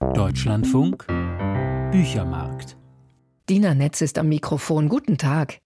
Deutschlandfunk Büchermarkt. Dina Netz ist am Mikrofon. Guten Tag.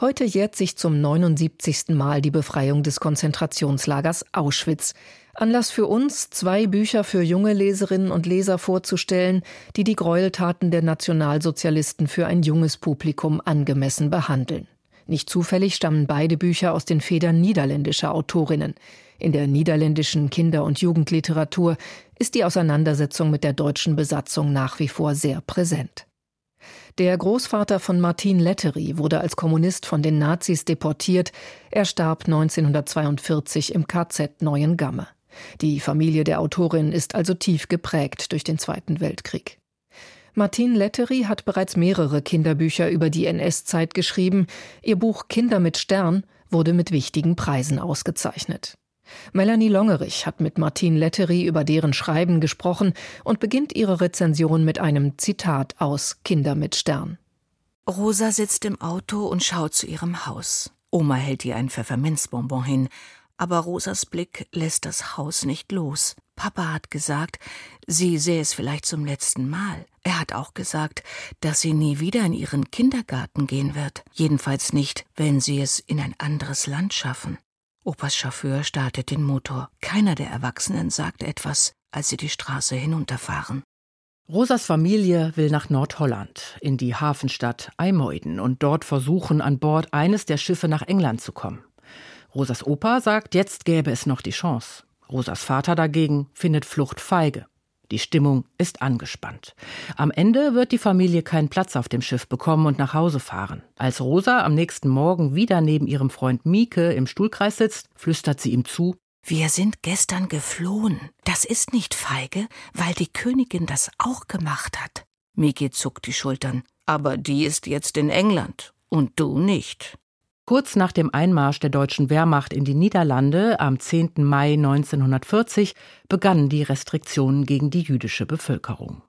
Heute jährt sich zum 79. Mal die Befreiung des Konzentrationslagers Auschwitz. Anlass für uns, zwei Bücher für junge Leserinnen und Leser vorzustellen, die die Gräueltaten der Nationalsozialisten für ein junges Publikum angemessen behandeln. Nicht zufällig stammen beide Bücher aus den Federn niederländischer Autorinnen. In der niederländischen Kinder- und Jugendliteratur ist die Auseinandersetzung mit der deutschen Besatzung nach wie vor sehr präsent. Der Großvater von Martin Lettery wurde als Kommunist von den Nazis deportiert. Er starb 1942 im KZ Neuengamme. Die Familie der Autorin ist also tief geprägt durch den Zweiten Weltkrieg. Martin Lettery hat bereits mehrere Kinderbücher über die NS-Zeit geschrieben. Ihr Buch Kinder mit Stern wurde mit wichtigen Preisen ausgezeichnet. Melanie Longerich hat mit Martin Lettery über deren Schreiben gesprochen und beginnt ihre Rezension mit einem Zitat aus Kinder mit Stern. Rosa sitzt im Auto und schaut zu ihrem Haus. Oma hält ihr ein Pfefferminzbonbon hin, aber Rosas Blick lässt das Haus nicht los. Papa hat gesagt, sie sähe es vielleicht zum letzten Mal. Er hat auch gesagt, dass sie nie wieder in ihren Kindergarten gehen wird. Jedenfalls nicht, wenn sie es in ein anderes Land schaffen. Opas Chauffeur startet den Motor. Keiner der Erwachsenen sagt etwas, als sie die Straße hinunterfahren. Rosas Familie will nach Nordholland, in die Hafenstadt Eimeuden und dort versuchen, an Bord eines der Schiffe nach England zu kommen. Rosas Opa sagt, jetzt gäbe es noch die Chance. Rosas Vater dagegen findet Flucht feige. Die Stimmung ist angespannt. Am Ende wird die Familie keinen Platz auf dem Schiff bekommen und nach Hause fahren. Als Rosa am nächsten Morgen wieder neben ihrem Freund Mieke im Stuhlkreis sitzt, flüstert sie ihm zu Wir sind gestern geflohen. Das ist nicht feige, weil die Königin das auch gemacht hat. Mieke zuckt die Schultern. Aber die ist jetzt in England und du nicht. Kurz nach dem Einmarsch der deutschen Wehrmacht in die Niederlande am 10. Mai 1940 begannen die Restriktionen gegen die jüdische Bevölkerung.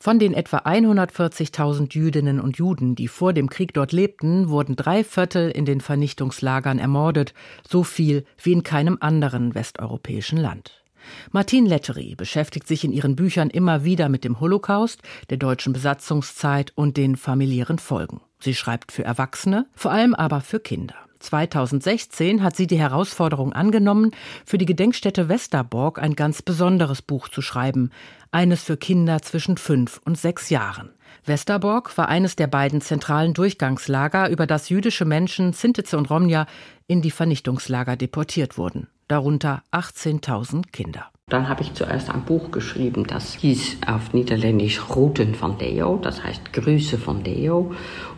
Von den etwa 140.000 Jüdinnen und Juden, die vor dem Krieg dort lebten, wurden drei Viertel in den Vernichtungslagern ermordet, so viel wie in keinem anderen westeuropäischen Land. Martine Lettery beschäftigt sich in ihren Büchern immer wieder mit dem Holocaust, der deutschen Besatzungszeit und den familiären Folgen. Sie schreibt für Erwachsene, vor allem aber für Kinder. 2016 hat sie die Herausforderung angenommen, für die Gedenkstätte Westerborg ein ganz besonderes Buch zu schreiben, eines für Kinder zwischen fünf und sechs Jahren. Westerborg war eines der beiden zentralen Durchgangslager, über das jüdische Menschen Sintize und Romja in die Vernichtungslager deportiert wurden, darunter 18.000 Kinder. Dann habe ich zuerst ein Buch geschrieben, das hieß auf Niederländisch Routen von Leo, das heißt Grüße von Leo.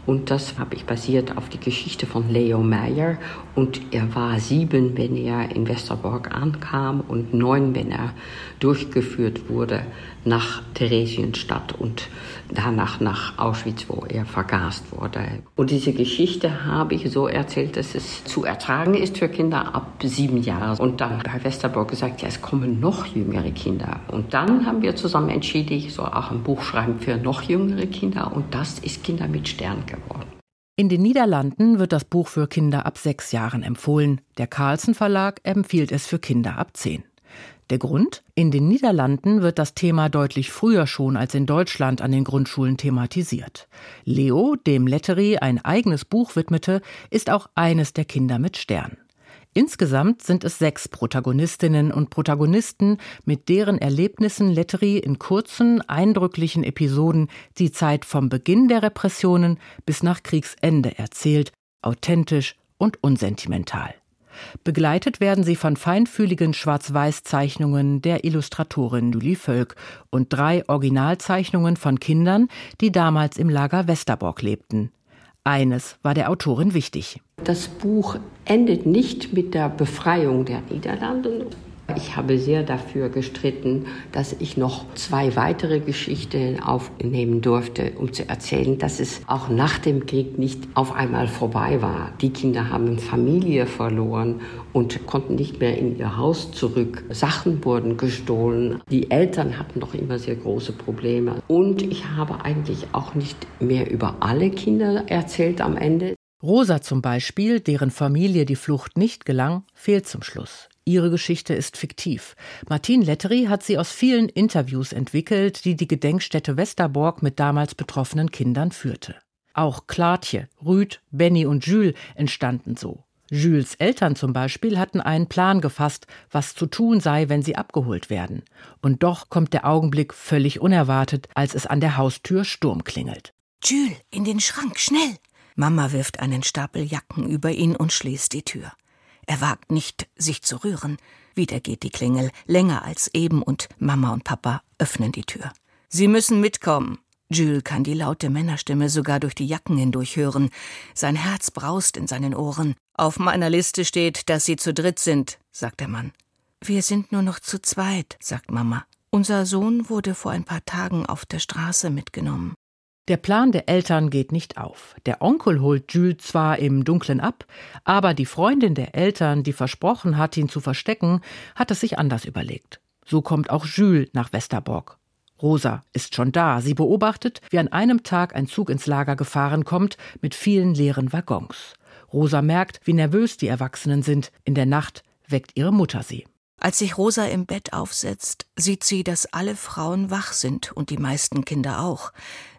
Und das habe ich basiert auf die Geschichte von Leo Meyer. Und er war sieben, wenn er in Westerbork ankam und neun, wenn er durchgeführt wurde nach Theresienstadt und danach nach Auschwitz, wo er vergast wurde. Und diese Geschichte habe ich so erzählt, dass es zu ertragen ist für Kinder ab sieben Jahren. Und dann bei Westerbork gesagt, ja, es kommen noch jüngere Kinder. Und dann haben wir zusammen entschieden, ich soll auch ein Buch schreiben für noch jüngere Kinder. Und das ist Kinder mit Stern geworden. In den Niederlanden wird das Buch für Kinder ab sechs Jahren empfohlen. Der Carlsen Verlag empfiehlt es für Kinder ab zehn. Der Grund? In den Niederlanden wird das Thema deutlich früher schon als in Deutschland an den Grundschulen thematisiert. Leo, dem Lettery ein eigenes Buch widmete, ist auch eines der Kinder mit Stern. Insgesamt sind es sechs Protagonistinnen und Protagonisten, mit deren Erlebnissen Lettery in kurzen, eindrücklichen Episoden die Zeit vom Beginn der Repressionen bis nach Kriegsende erzählt, authentisch und unsentimental. Begleitet werden sie von feinfühligen Schwarz-Weiß-Zeichnungen der Illustratorin Julie Völk und drei Originalzeichnungen von Kindern, die damals im Lager Westerbork lebten. Eines war der Autorin wichtig. Das Buch endet nicht mit der Befreiung der Niederlande, ich habe sehr dafür gestritten, dass ich noch zwei weitere Geschichten aufnehmen durfte, um zu erzählen, dass es auch nach dem Krieg nicht auf einmal vorbei war. Die Kinder haben Familie verloren und konnten nicht mehr in ihr Haus zurück. Sachen wurden gestohlen. Die Eltern hatten noch immer sehr große Probleme. Und ich habe eigentlich auch nicht mehr über alle Kinder erzählt am Ende. Rosa zum Beispiel, deren Familie die Flucht nicht gelang, fehlt zum Schluss. Ihre Geschichte ist fiktiv. Martine Lettery hat sie aus vielen Interviews entwickelt, die die Gedenkstätte Westerborg mit damals betroffenen Kindern führte. Auch Klartje, Rüd, Benny und Jules entstanden so. Jules Eltern zum Beispiel hatten einen Plan gefasst, was zu tun sei, wenn sie abgeholt werden. Und doch kommt der Augenblick völlig unerwartet, als es an der Haustür Sturm klingelt. Jules, in den Schrank, schnell! Mama wirft einen Stapel Jacken über ihn und schließt die Tür. Er wagt nicht, sich zu rühren. Wieder geht die Klingel, länger als eben, und Mama und Papa öffnen die Tür. Sie müssen mitkommen. Jules kann die laute Männerstimme sogar durch die Jacken hindurch hören. Sein Herz braust in seinen Ohren. Auf meiner Liste steht, dass Sie zu dritt sind, sagt der Mann. Wir sind nur noch zu zweit, sagt Mama. Unser Sohn wurde vor ein paar Tagen auf der Straße mitgenommen. Der Plan der Eltern geht nicht auf. Der Onkel holt Jules zwar im Dunkeln ab, aber die Freundin der Eltern, die versprochen hat, ihn zu verstecken, hat es sich anders überlegt. So kommt auch Jules nach Westerborg. Rosa ist schon da. Sie beobachtet, wie an einem Tag ein Zug ins Lager gefahren kommt mit vielen leeren Waggons. Rosa merkt, wie nervös die Erwachsenen sind. In der Nacht weckt ihre Mutter sie. Als sich Rosa im Bett aufsetzt, sieht sie, dass alle Frauen wach sind und die meisten Kinder auch.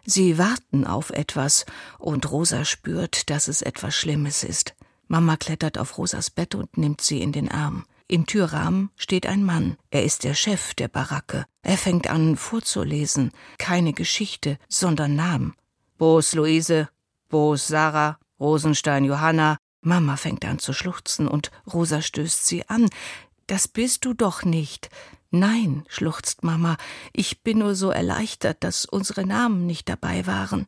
Sie warten auf etwas, und Rosa spürt, dass es etwas Schlimmes ist. Mama klettert auf Rosas Bett und nimmt sie in den Arm. Im Türrahmen steht ein Mann. Er ist der Chef der Baracke. Er fängt an vorzulesen. Keine Geschichte, sondern Namen. Boos Luise, Boos Sarah, Rosenstein Johanna. Mama fängt an zu schluchzen und Rosa stößt sie an. Das bist du doch nicht. Nein, schluchzt Mama, ich bin nur so erleichtert, dass unsere Namen nicht dabei waren.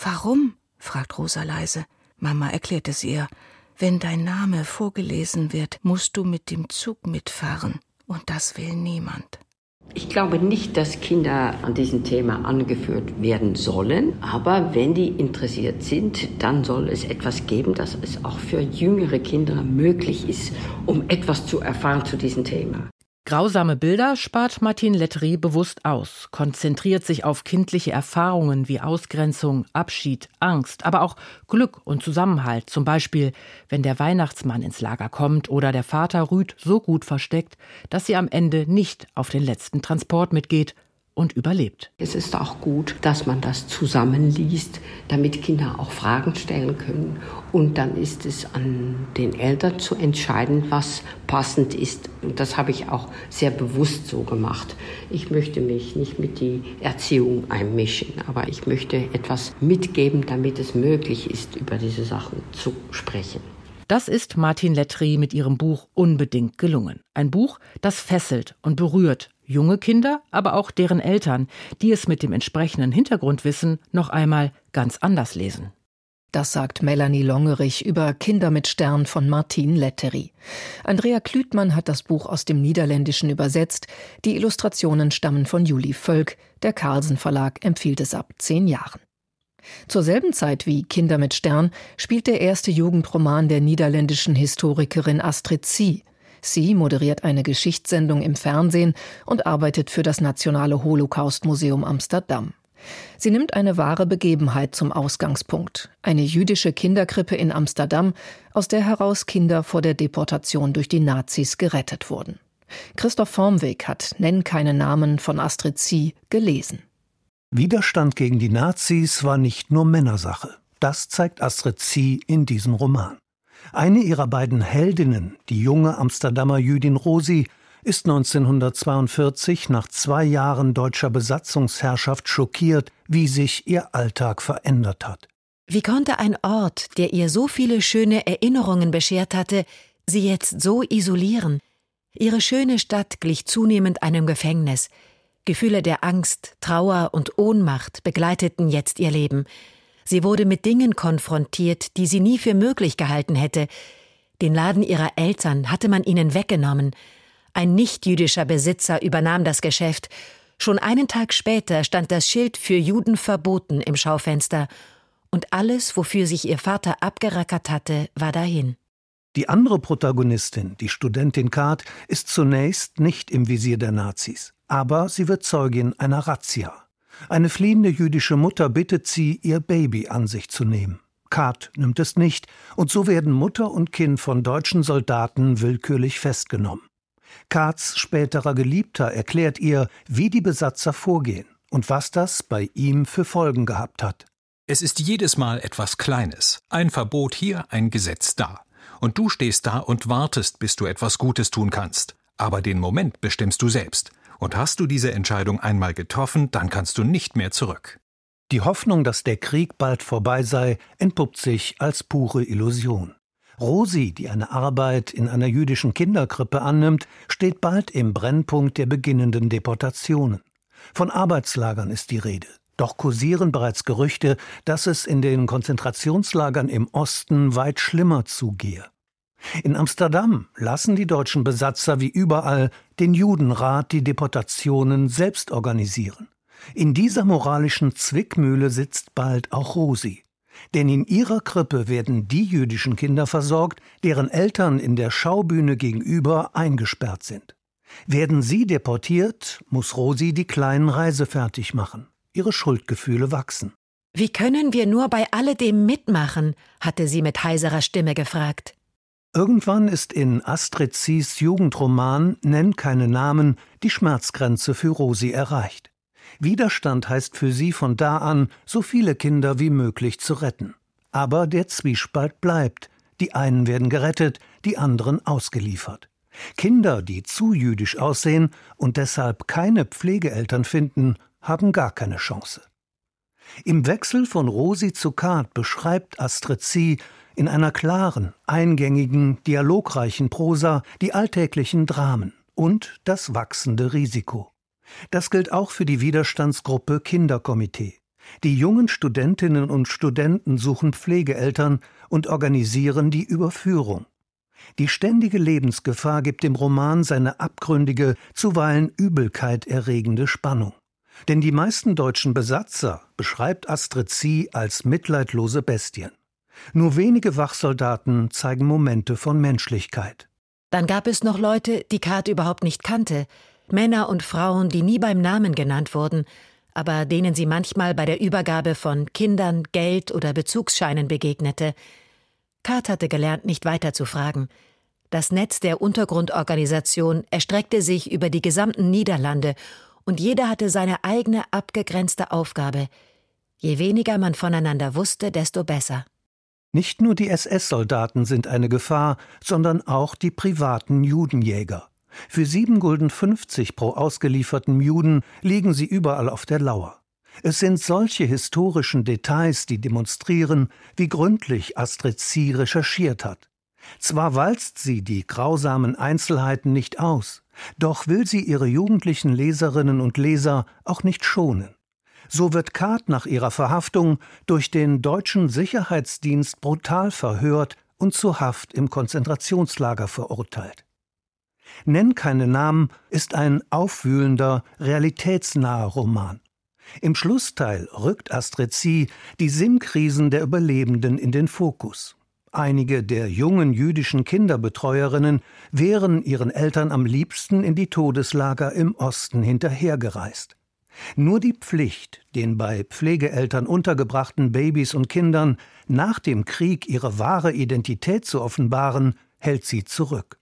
Warum? fragt Rosa leise. Mama erklärt es ihr. Wenn dein Name vorgelesen wird, musst du mit dem Zug mitfahren. Und das will niemand. Ich glaube nicht, dass Kinder an diesem Thema angeführt werden sollen, aber wenn die interessiert sind, dann soll es etwas geben, dass es auch für jüngere Kinder möglich ist, um etwas zu erfahren zu diesem Thema. Grausame Bilder spart Martin Lettery bewusst aus, konzentriert sich auf kindliche Erfahrungen wie Ausgrenzung, Abschied, Angst, aber auch Glück und Zusammenhalt. Zum Beispiel, wenn der Weihnachtsmann ins Lager kommt oder der Vater Rüd so gut versteckt, dass sie am Ende nicht auf den letzten Transport mitgeht, und überlebt. Es ist auch gut, dass man das zusammenliest, damit Kinder auch Fragen stellen können. Und dann ist es an den Eltern zu entscheiden, was passend ist. Und das habe ich auch sehr bewusst so gemacht. Ich möchte mich nicht mit die Erziehung einmischen, aber ich möchte etwas mitgeben, damit es möglich ist, über diese Sachen zu sprechen. Das ist Martin Lettry mit ihrem Buch unbedingt gelungen. Ein Buch, das fesselt und berührt junge Kinder, aber auch deren Eltern, die es mit dem entsprechenden Hintergrundwissen noch einmal ganz anders lesen. Das sagt Melanie Longerich über Kinder mit Stern von Martin Lettery. Andrea Klütmann hat das Buch aus dem Niederländischen übersetzt. Die Illustrationen stammen von Juli Völk. Der Carlsen Verlag empfiehlt es ab zehn Jahren. Zur selben Zeit wie Kinder mit Stern spielt der erste Jugendroman der niederländischen Historikerin Astrid Sie. Sie moderiert eine Geschichtssendung im Fernsehen und arbeitet für das Nationale Holocaust-Museum Amsterdam. Sie nimmt eine wahre Begebenheit zum Ausgangspunkt. Eine jüdische Kinderkrippe in Amsterdam, aus der heraus Kinder vor der Deportation durch die Nazis gerettet wurden. Christoph Formweg hat Nenn keine Namen von Astrid Sie gelesen. Widerstand gegen die Nazis war nicht nur Männersache. Das zeigt Astrid Zieh in diesem Roman. Eine ihrer beiden Heldinnen, die junge Amsterdamer Jüdin Rosi, ist 1942 nach zwei Jahren deutscher Besatzungsherrschaft schockiert, wie sich ihr Alltag verändert hat. Wie konnte ein Ort, der ihr so viele schöne Erinnerungen beschert hatte, sie jetzt so isolieren? Ihre schöne Stadt glich zunehmend einem Gefängnis. Gefühle der Angst, Trauer und Ohnmacht begleiteten jetzt ihr Leben. Sie wurde mit Dingen konfrontiert, die sie nie für möglich gehalten hätte. Den Laden ihrer Eltern hatte man ihnen weggenommen. Ein nichtjüdischer Besitzer übernahm das Geschäft. Schon einen Tag später stand das Schild für Juden verboten im Schaufenster. Und alles, wofür sich ihr Vater abgerackert hatte, war dahin. Die andere Protagonistin, die Studentin Kart, ist zunächst nicht im Visier der Nazis. Aber sie wird Zeugin einer Razzia. Eine fliehende jüdische Mutter bittet sie, ihr Baby an sich zu nehmen. Kat nimmt es nicht, und so werden Mutter und Kind von deutschen Soldaten willkürlich festgenommen. Karts späterer Geliebter erklärt ihr, wie die Besatzer vorgehen und was das bei ihm für Folgen gehabt hat. Es ist jedes Mal etwas Kleines. Ein Verbot hier, ein Gesetz da. Und du stehst da und wartest, bis du etwas Gutes tun kannst. Aber den Moment bestimmst du selbst. Und hast du diese Entscheidung einmal getroffen, dann kannst du nicht mehr zurück. Die Hoffnung, dass der Krieg bald vorbei sei, entpuppt sich als pure Illusion. Rosi, die eine Arbeit in einer jüdischen Kinderkrippe annimmt, steht bald im Brennpunkt der beginnenden Deportationen. Von Arbeitslagern ist die Rede. Doch kursieren bereits Gerüchte, dass es in den Konzentrationslagern im Osten weit schlimmer zugehe. In Amsterdam lassen die deutschen Besatzer wie überall den Judenrat die Deportationen selbst organisieren. In dieser moralischen Zwickmühle sitzt bald auch Rosi. Denn in ihrer Krippe werden die jüdischen Kinder versorgt, deren Eltern in der Schaubühne gegenüber eingesperrt sind. Werden sie deportiert, muss Rosi die kleinen Reise fertig machen. Ihre Schuldgefühle wachsen. Wie können wir nur bei alledem mitmachen? hatte sie mit heiserer Stimme gefragt. Irgendwann ist in Astrid Zies Jugendroman Nenn keine Namen die Schmerzgrenze für Rosi erreicht. Widerstand heißt für sie von da an, so viele Kinder wie möglich zu retten. Aber der Zwiespalt bleibt. Die einen werden gerettet, die anderen ausgeliefert. Kinder, die zu jüdisch aussehen und deshalb keine Pflegeeltern finden, haben gar keine Chance. Im Wechsel von Rosi zu Kart beschreibt Astrid Sie in einer klaren, eingängigen, dialogreichen Prosa die alltäglichen Dramen und das wachsende Risiko. Das gilt auch für die Widerstandsgruppe Kinderkomitee. Die jungen Studentinnen und Studenten suchen Pflegeeltern und organisieren die Überführung. Die ständige Lebensgefahr gibt dem Roman seine abgründige, zuweilen Übelkeit erregende Spannung. Denn die meisten deutschen Besatzer beschreibt Astrid Sie als mitleidlose Bestien. Nur wenige Wachsoldaten zeigen Momente von Menschlichkeit. Dann gab es noch Leute, die Kart überhaupt nicht kannte, Männer und Frauen, die nie beim Namen genannt wurden, aber denen sie manchmal bei der Übergabe von Kindern, Geld oder Bezugsscheinen begegnete. Kart hatte gelernt, nicht weiter zu fragen. Das Netz der Untergrundorganisation erstreckte sich über die gesamten Niederlande und jeder hatte seine eigene abgegrenzte Aufgabe. Je weniger man voneinander wusste, desto besser. Nicht nur die SS-Soldaten sind eine Gefahr, sondern auch die privaten Judenjäger. Für sieben Gulden fünfzig pro ausgelieferten Juden liegen sie überall auf der Lauer. Es sind solche historischen Details, die demonstrieren, wie gründlich Astrid Sie recherchiert hat. Zwar walzt sie die grausamen Einzelheiten nicht aus, doch will sie ihre jugendlichen Leserinnen und Leser auch nicht schonen. So wird Kart nach ihrer Verhaftung durch den deutschen Sicherheitsdienst brutal verhört und zu Haft im Konzentrationslager verurteilt. Nenn keine Namen ist ein aufwühlender, realitätsnaher Roman. Im Schlussteil rückt Astrid Sie die Sinnkrisen der Überlebenden in den Fokus. Einige der jungen jüdischen Kinderbetreuerinnen wären ihren Eltern am liebsten in die Todeslager im Osten hinterhergereist. Nur die Pflicht, den bei Pflegeeltern untergebrachten Babys und Kindern nach dem Krieg ihre wahre Identität zu offenbaren, hält sie zurück.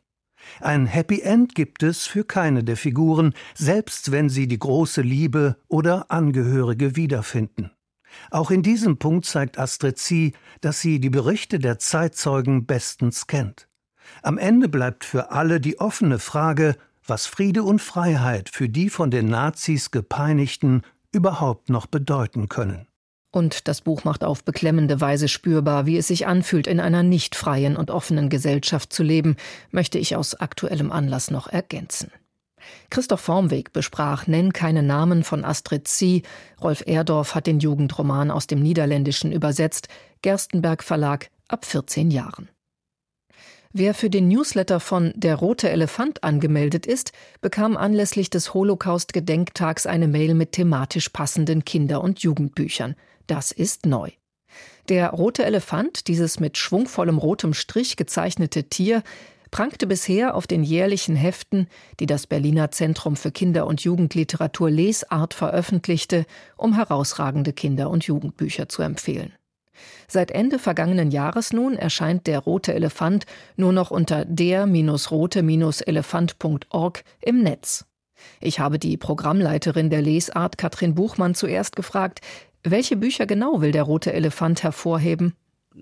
Ein Happy End gibt es für keine der Figuren, selbst wenn sie die große Liebe oder Angehörige wiederfinden. Auch in diesem Punkt zeigt Astrid Sie, dass sie die Berichte der Zeitzeugen bestens kennt. Am Ende bleibt für alle die offene Frage, was Friede und Freiheit für die von den Nazis gepeinigten überhaupt noch bedeuten können. Und das Buch macht auf beklemmende Weise spürbar, wie es sich anfühlt, in einer nicht freien und offenen Gesellschaft zu leben, möchte ich aus aktuellem Anlass noch ergänzen. Christoph Formweg besprach Nenn keine Namen von Astrid Sie. Rolf Erdorf hat den Jugendroman aus dem Niederländischen übersetzt. Gerstenberg Verlag ab 14 Jahren. Wer für den Newsletter von Der rote Elefant angemeldet ist, bekam anlässlich des Holocaust-Gedenktags eine Mail mit thematisch passenden Kinder- und Jugendbüchern. Das ist neu. Der rote Elefant, dieses mit schwungvollem rotem Strich gezeichnete Tier, prangte bisher auf den jährlichen Heften, die das Berliner Zentrum für Kinder- und Jugendliteratur Lesart veröffentlichte, um herausragende Kinder- und Jugendbücher zu empfehlen. Seit Ende vergangenen Jahres nun erscheint der Rote Elefant nur noch unter der-rote-elefant.org im Netz. Ich habe die Programmleiterin der Lesart Katrin Buchmann zuerst gefragt, welche Bücher genau will der Rote Elefant hervorheben?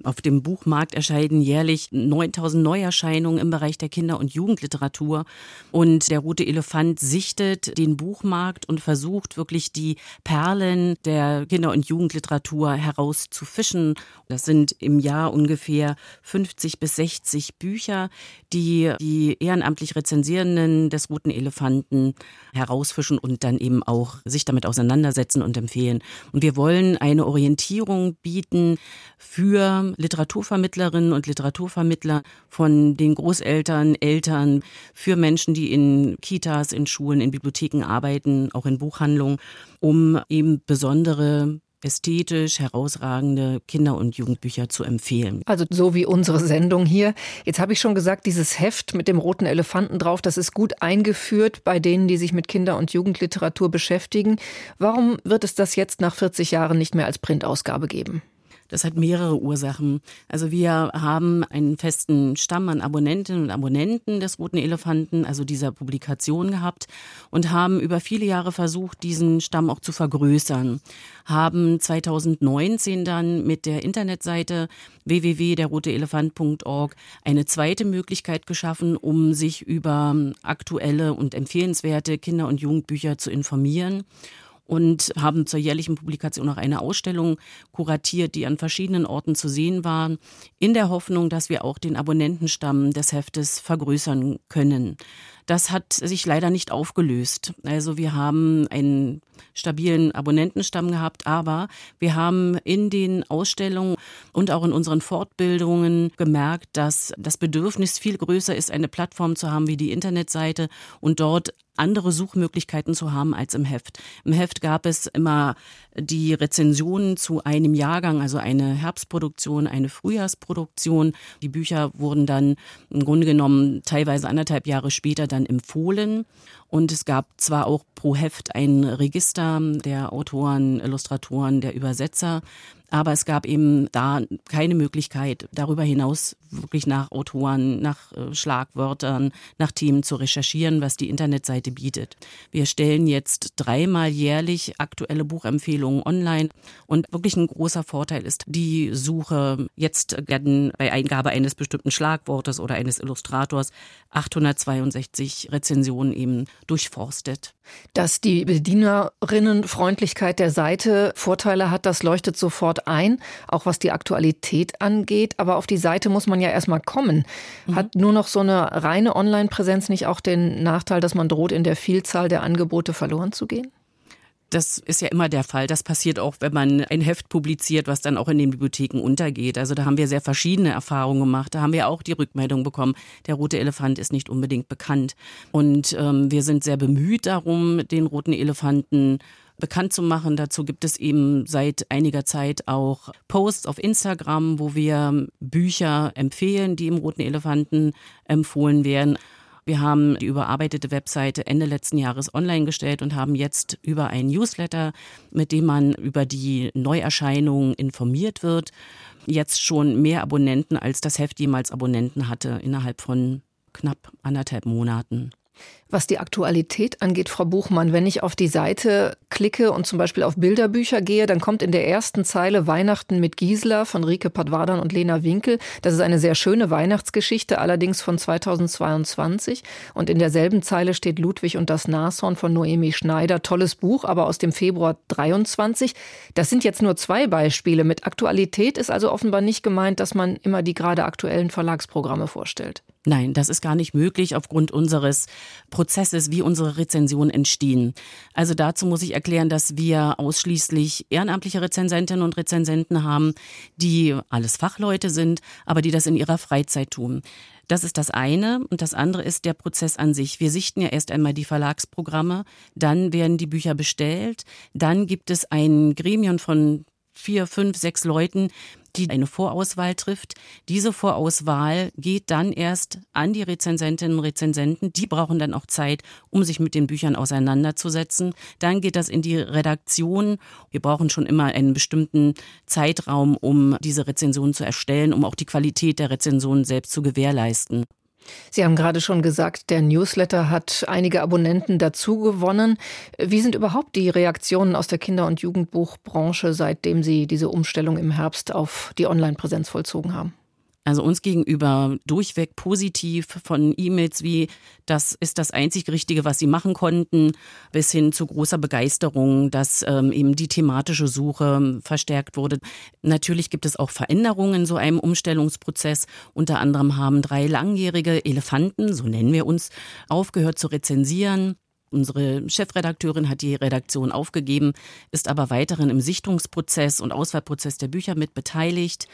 Auf dem Buchmarkt erscheinen jährlich 9000 Neuerscheinungen im Bereich der Kinder- und Jugendliteratur. Und der Rote Elefant sichtet den Buchmarkt und versucht wirklich die Perlen der Kinder- und Jugendliteratur herauszufischen. Das sind im Jahr ungefähr 50 bis 60 Bücher, die die ehrenamtlich Rezensierenden des Roten Elefanten herausfischen und dann eben auch sich damit auseinandersetzen und empfehlen. Und wir wollen eine Orientierung bieten für Literaturvermittlerinnen und Literaturvermittler von den Großeltern, Eltern, für Menschen, die in Kitas, in Schulen, in Bibliotheken arbeiten, auch in Buchhandlungen, um eben besondere ästhetisch herausragende Kinder- und Jugendbücher zu empfehlen. Also so wie unsere Sendung hier. Jetzt habe ich schon gesagt, dieses Heft mit dem roten Elefanten drauf, das ist gut eingeführt bei denen, die sich mit Kinder- und Jugendliteratur beschäftigen. Warum wird es das jetzt nach 40 Jahren nicht mehr als Printausgabe geben? Das hat mehrere Ursachen. Also wir haben einen festen Stamm an Abonnentinnen und Abonnenten des Roten Elefanten, also dieser Publikation gehabt und haben über viele Jahre versucht, diesen Stamm auch zu vergrößern. Haben 2019 dann mit der Internetseite www.derroteelefant.org eine zweite Möglichkeit geschaffen, um sich über aktuelle und empfehlenswerte Kinder- und Jugendbücher zu informieren und haben zur jährlichen Publikation auch eine Ausstellung kuratiert, die an verschiedenen Orten zu sehen war, in der Hoffnung, dass wir auch den Abonnentenstamm des Heftes vergrößern können. Das hat sich leider nicht aufgelöst. Also wir haben einen stabilen Abonnentenstamm gehabt, aber wir haben in den Ausstellungen und auch in unseren Fortbildungen gemerkt, dass das Bedürfnis viel größer ist, eine Plattform zu haben wie die Internetseite und dort andere Suchmöglichkeiten zu haben als im Heft. Im Heft gab es immer die Rezensionen zu einem Jahrgang, also eine Herbstproduktion, eine Frühjahrsproduktion. Die Bücher wurden dann im Grunde genommen teilweise anderthalb Jahre später dann empfohlen. Und es gab zwar auch pro Heft ein Register der Autoren, Illustratoren, der Übersetzer, aber es gab eben da keine Möglichkeit, darüber hinaus wirklich nach Autoren, nach äh, Schlagwörtern, nach Themen zu recherchieren, was die Internetseite bietet. Wir stellen jetzt dreimal jährlich aktuelle Buchempfehlungen online und wirklich ein großer Vorteil ist die Suche. Jetzt werden bei Eingabe eines bestimmten Schlagwortes oder eines Illustrators 862 Rezensionen eben durchforstet. Dass die Bedienerinnenfreundlichkeit der Seite Vorteile hat, das leuchtet sofort ein, auch was die Aktualität angeht. Aber auf die Seite muss man ja erstmal kommen. Mhm. Hat nur noch so eine reine Online-Präsenz nicht auch den Nachteil, dass man droht, in der Vielzahl der Angebote verloren zu gehen? Das ist ja immer der Fall. Das passiert auch, wenn man ein Heft publiziert, was dann auch in den Bibliotheken untergeht. Also da haben wir sehr verschiedene Erfahrungen gemacht. Da haben wir auch die Rückmeldung bekommen, der rote Elefant ist nicht unbedingt bekannt. Und ähm, wir sind sehr bemüht darum, den roten Elefanten bekannt zu machen. Dazu gibt es eben seit einiger Zeit auch Posts auf Instagram, wo wir Bücher empfehlen, die im Roten Elefanten empfohlen werden. Wir haben die überarbeitete Webseite Ende letzten Jahres online gestellt und haben jetzt über einen Newsletter, mit dem man über die Neuerscheinungen informiert wird, jetzt schon mehr Abonnenten, als das Heft jemals Abonnenten hatte, innerhalb von knapp anderthalb Monaten. Was die Aktualität angeht, Frau Buchmann, wenn ich auf die Seite klicke und zum Beispiel auf Bilderbücher gehe, dann kommt in der ersten Zeile Weihnachten mit Gisela von Rike Padwadan und Lena Winkel. Das ist eine sehr schöne Weihnachtsgeschichte, allerdings von 2022. Und in derselben Zeile steht Ludwig und das Nashorn von Noemi Schneider. Tolles Buch, aber aus dem Februar 23. Das sind jetzt nur zwei Beispiele. Mit Aktualität ist also offenbar nicht gemeint, dass man immer die gerade aktuellen Verlagsprogramme vorstellt. Nein, das ist gar nicht möglich aufgrund unseres Prozesses, wie unsere Rezensionen entstehen. Also dazu muss ich erklären, dass wir ausschließlich ehrenamtliche Rezensentinnen und Rezensenten haben, die alles Fachleute sind, aber die das in ihrer Freizeit tun. Das ist das eine. Und das andere ist der Prozess an sich. Wir sichten ja erst einmal die Verlagsprogramme, dann werden die Bücher bestellt, dann gibt es ein Gremium von vier, fünf, sechs Leuten, die eine Vorauswahl trifft. Diese Vorauswahl geht dann erst an die Rezensentinnen und Rezensenten. Die brauchen dann auch Zeit, um sich mit den Büchern auseinanderzusetzen. Dann geht das in die Redaktion. Wir brauchen schon immer einen bestimmten Zeitraum, um diese Rezensionen zu erstellen, um auch die Qualität der Rezensionen selbst zu gewährleisten. Sie haben gerade schon gesagt, der Newsletter hat einige Abonnenten dazu gewonnen. Wie sind überhaupt die Reaktionen aus der Kinder- und Jugendbuchbranche, seitdem Sie diese Umstellung im Herbst auf die Online-Präsenz vollzogen haben? Also uns gegenüber durchweg positiv von E-Mails wie, das ist das einzig Richtige, was sie machen konnten, bis hin zu großer Begeisterung, dass ähm, eben die thematische Suche verstärkt wurde. Natürlich gibt es auch Veränderungen in so einem Umstellungsprozess. Unter anderem haben drei langjährige Elefanten, so nennen wir uns, aufgehört zu rezensieren. Unsere Chefredakteurin hat die Redaktion aufgegeben, ist aber weiterhin im Sichtungsprozess und Auswahlprozess der Bücher mit beteiligt.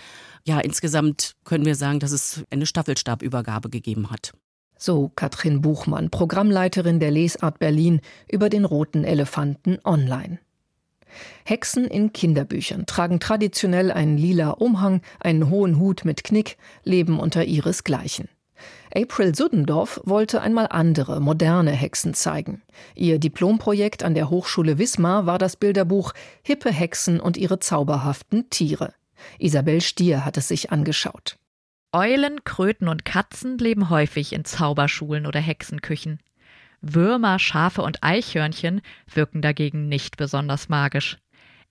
Ja, insgesamt können wir sagen, dass es eine Staffelstabübergabe gegeben hat. So Katrin Buchmann, Programmleiterin der Lesart Berlin über den roten Elefanten online. Hexen in Kinderbüchern tragen traditionell einen lila Umhang, einen hohen Hut mit Knick, leben unter ihresgleichen. April Suddendorf wollte einmal andere, moderne Hexen zeigen. Ihr Diplomprojekt an der Hochschule Wismar war das Bilderbuch Hippe Hexen und ihre zauberhaften Tiere. Isabel Stier hat es sich angeschaut. Eulen, Kröten und Katzen leben häufig in Zauberschulen oder Hexenküchen. Würmer, Schafe und Eichhörnchen wirken dagegen nicht besonders magisch.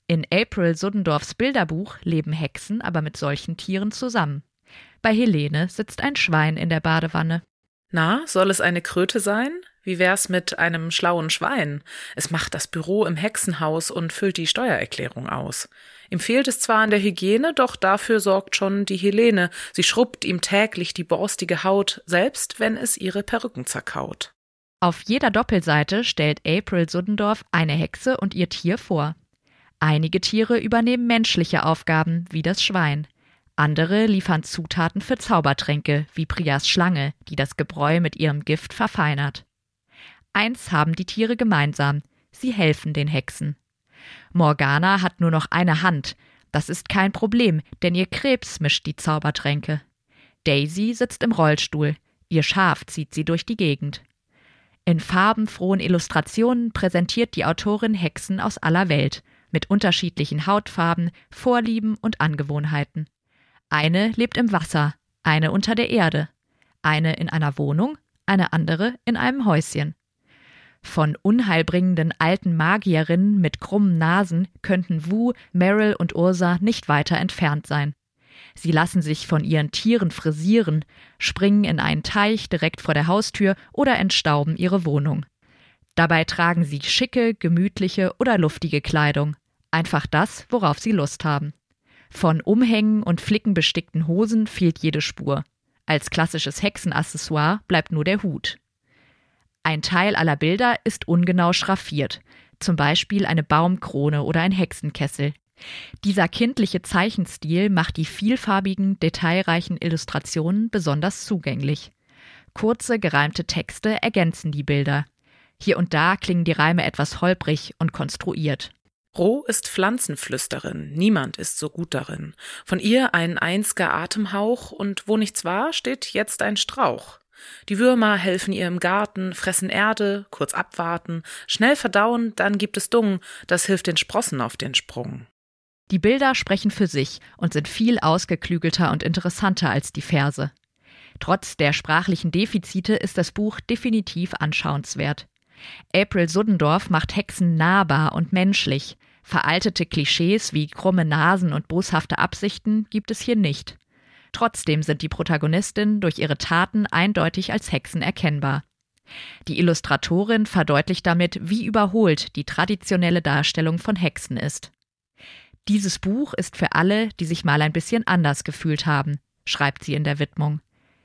In April Suddendorfs Bilderbuch leben Hexen aber mit solchen Tieren zusammen. Bei Helene sitzt ein Schwein in der Badewanne. Na, soll es eine Kröte sein? Wie wär's mit einem schlauen Schwein? Es macht das Büro im Hexenhaus und füllt die Steuererklärung aus. Ihm fehlt es zwar an der Hygiene, doch dafür sorgt schon die Helene. Sie schrubbt ihm täglich die borstige Haut, selbst wenn es ihre Perücken zerkaut. Auf jeder Doppelseite stellt April Suddendorf eine Hexe und ihr Tier vor. Einige Tiere übernehmen menschliche Aufgaben, wie das Schwein. Andere liefern Zutaten für Zaubertränke, wie Prias Schlange, die das Gebräu mit ihrem Gift verfeinert. Eins haben die Tiere gemeinsam, sie helfen den Hexen. Morgana hat nur noch eine Hand, das ist kein Problem, denn ihr Krebs mischt die Zaubertränke. Daisy sitzt im Rollstuhl, ihr Schaf zieht sie durch die Gegend. In farbenfrohen Illustrationen präsentiert die Autorin Hexen aus aller Welt, mit unterschiedlichen Hautfarben, Vorlieben und Angewohnheiten. Eine lebt im Wasser, eine unter der Erde, eine in einer Wohnung, eine andere in einem Häuschen. Von unheilbringenden alten Magierinnen mit krummen Nasen könnten Wu, Meryl und Ursa nicht weiter entfernt sein. Sie lassen sich von ihren Tieren frisieren, springen in einen Teich direkt vor der Haustür oder entstauben ihre Wohnung. Dabei tragen sie schicke, gemütliche oder luftige Kleidung. Einfach das, worauf sie Lust haben. Von Umhängen und flickenbestickten Hosen fehlt jede Spur. Als klassisches Hexenaccessoire bleibt nur der Hut. Ein Teil aller Bilder ist ungenau schraffiert, zum Beispiel eine Baumkrone oder ein Hexenkessel. Dieser kindliche Zeichenstil macht die vielfarbigen, detailreichen Illustrationen besonders zugänglich. Kurze, gereimte Texte ergänzen die Bilder. Hier und da klingen die Reime etwas holprig und konstruiert. Roh ist Pflanzenflüsterin, niemand ist so gut darin. Von ihr ein einziger Atemhauch, und wo nichts war, steht jetzt ein Strauch. Die Würmer helfen ihr im Garten, fressen Erde, kurz abwarten, schnell verdauen, dann gibt es Dung, das hilft den Sprossen auf den Sprung. Die Bilder sprechen für sich und sind viel ausgeklügelter und interessanter als die Verse. Trotz der sprachlichen Defizite ist das Buch definitiv anschauenswert. April Suddendorf macht Hexen nahbar und menschlich. Veraltete Klischees wie krumme Nasen und boshafte Absichten gibt es hier nicht. Trotzdem sind die Protagonistinnen durch ihre Taten eindeutig als Hexen erkennbar. Die Illustratorin verdeutlicht damit, wie überholt die traditionelle Darstellung von Hexen ist. Dieses Buch ist für alle, die sich mal ein bisschen anders gefühlt haben, schreibt sie in der Widmung.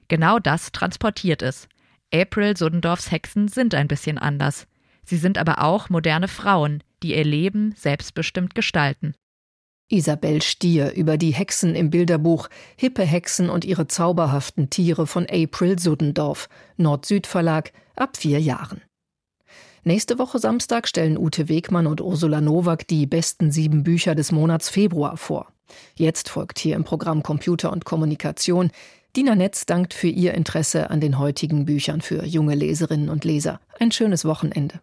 Genau das transportiert es. April Suddendorfs Hexen sind ein bisschen anders. Sie sind aber auch moderne Frauen, die ihr Leben selbstbestimmt gestalten. Isabel Stier über die Hexen im Bilderbuch Hippe Hexen und ihre zauberhaften Tiere von April Suddendorf, Nord-Süd Verlag, ab vier Jahren. Nächste Woche Samstag stellen Ute Wegmann und Ursula Nowak die besten sieben Bücher des Monats Februar vor. Jetzt folgt hier im Programm Computer und Kommunikation. Dina Netz dankt für ihr Interesse an den heutigen Büchern für junge Leserinnen und Leser. Ein schönes Wochenende.